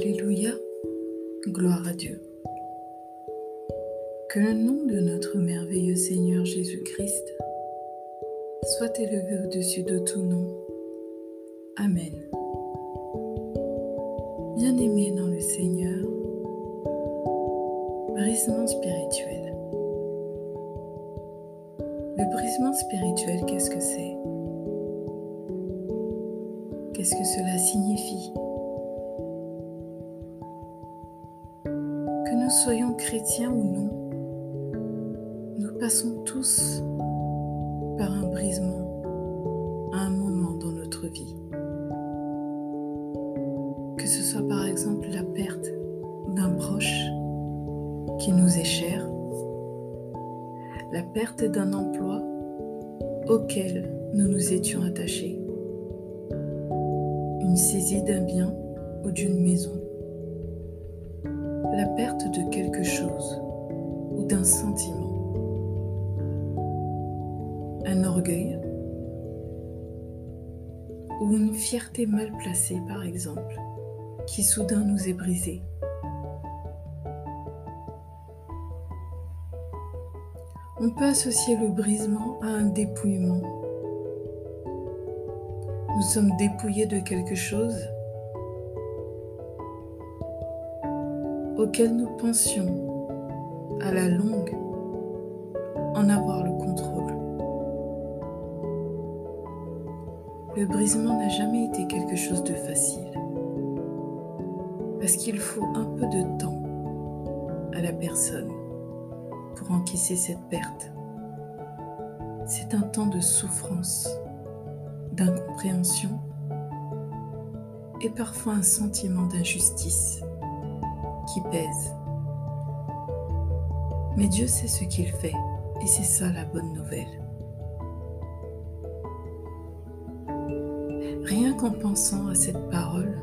Alléluia, gloire à Dieu. Que le nom de notre merveilleux Seigneur Jésus-Christ soit élevé au-dessus de tout nom. Amen. Bien-aimés dans le Seigneur, brisement spirituel. Le brisement spirituel, qu'est-ce que c'est? Qu'est-ce que cela signifie? Soyons chrétiens ou non, nous passons tous par un brisement à un moment dans notre vie. Que ce soit par exemple la perte d'un proche qui nous est cher, la perte d'un emploi auquel nous nous étions attachés, une saisie d'un bien ou d'une maison, la perte de quelque chose ou d'un sentiment, un orgueil ou une fierté mal placée par exemple, qui soudain nous est brisée. On peut associer le brisement à un dépouillement nous sommes dépouillés de quelque chose auquel nous pensions à la longue en avoir le contrôle. Le brisement n'a jamais été quelque chose de facile parce qu'il faut un peu de temps à la personne pour encaisser cette perte. C'est un temps de souffrance d'incompréhension et parfois un sentiment d'injustice qui pèse. Mais Dieu sait ce qu'il fait et c'est ça la bonne nouvelle. Rien qu'en pensant à cette parole,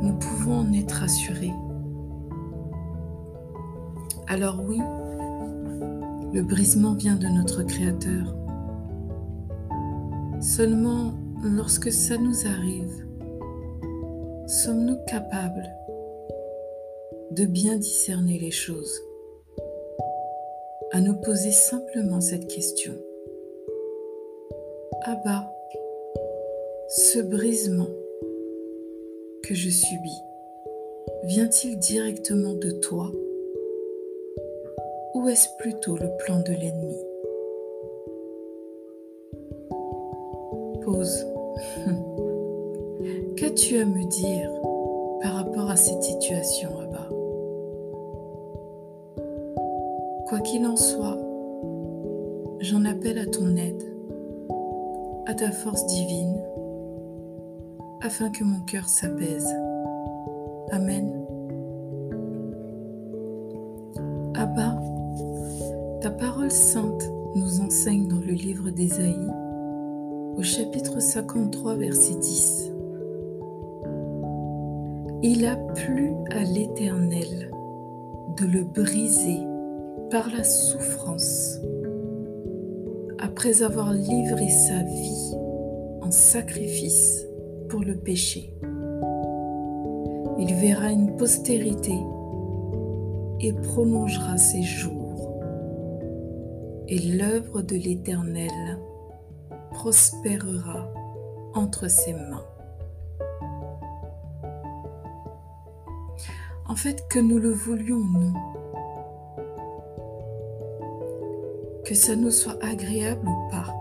nous pouvons en être assurés. Alors oui, le brisement vient de notre Créateur Seulement lorsque ça nous arrive, sommes-nous capables de bien discerner les choses, à nous poser simplement cette question. Ah bah, ce brisement que je subis vient-il directement de toi ou est-ce plutôt le plan de l'ennemi? Pause. Qu'as-tu à me dire par rapport à cette situation, là-bas qu'il en soit, j'en appelle à ton aide, à ta force divine, afin que mon cœur s'apaise. Amen. Abba, ta parole sainte nous enseigne dans le livre d'Ésaïe au chapitre 53, verset 10. Il a plu à l'Éternel de le briser par la souffrance après avoir livré sa vie en sacrifice pour le péché. Il verra une postérité et prolongera ses jours. Et l'œuvre de l'Éternel prospérera entre ses mains. En fait, que nous le voulions ou non, que ça nous soit agréable ou pas,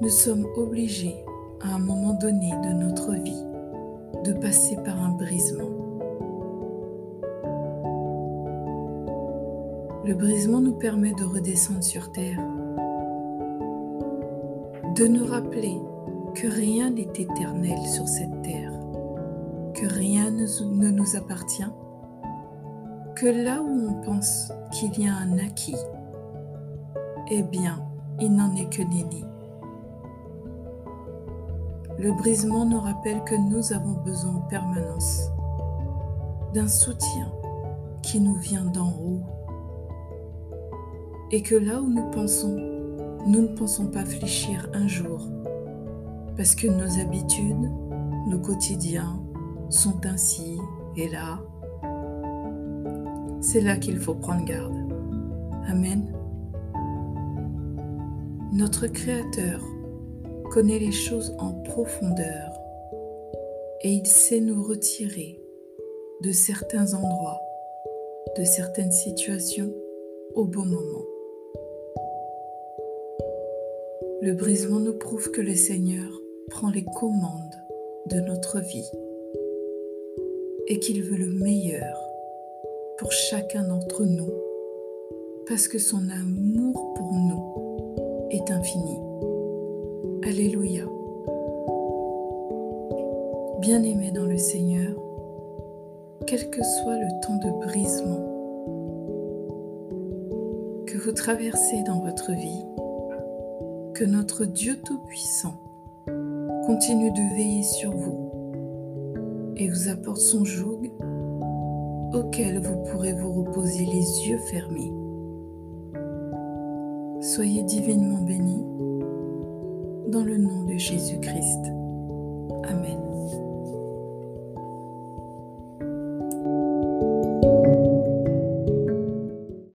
nous sommes obligés à un moment donné de notre vie de passer par un brisement. Le brisement nous permet de redescendre sur Terre de nous rappeler que rien n'est éternel sur cette terre, que rien ne nous appartient, que là où on pense qu'il y a un acquis, eh bien, il n'en est que nenni. Le brisement nous rappelle que nous avons besoin en permanence d'un soutien qui nous vient d'en haut et que là où nous pensons nous ne pensons pas fléchir un jour, parce que nos habitudes, nos quotidiens sont ainsi et là, c'est là qu'il faut prendre garde. Amen. Notre Créateur connaît les choses en profondeur et il sait nous retirer de certains endroits, de certaines situations au bon moment. Le brisement nous prouve que le Seigneur prend les commandes de notre vie et qu'il veut le meilleur pour chacun d'entre nous parce que son amour pour nous est infini. Alléluia. Bien-aimé dans le Seigneur, quel que soit le temps de brisement que vous traversez dans votre vie, que notre Dieu Tout-Puissant continue de veiller sur vous et vous apporte son joug auquel vous pourrez vous reposer les yeux fermés. Soyez divinement bénis dans le nom de Jésus-Christ. Amen.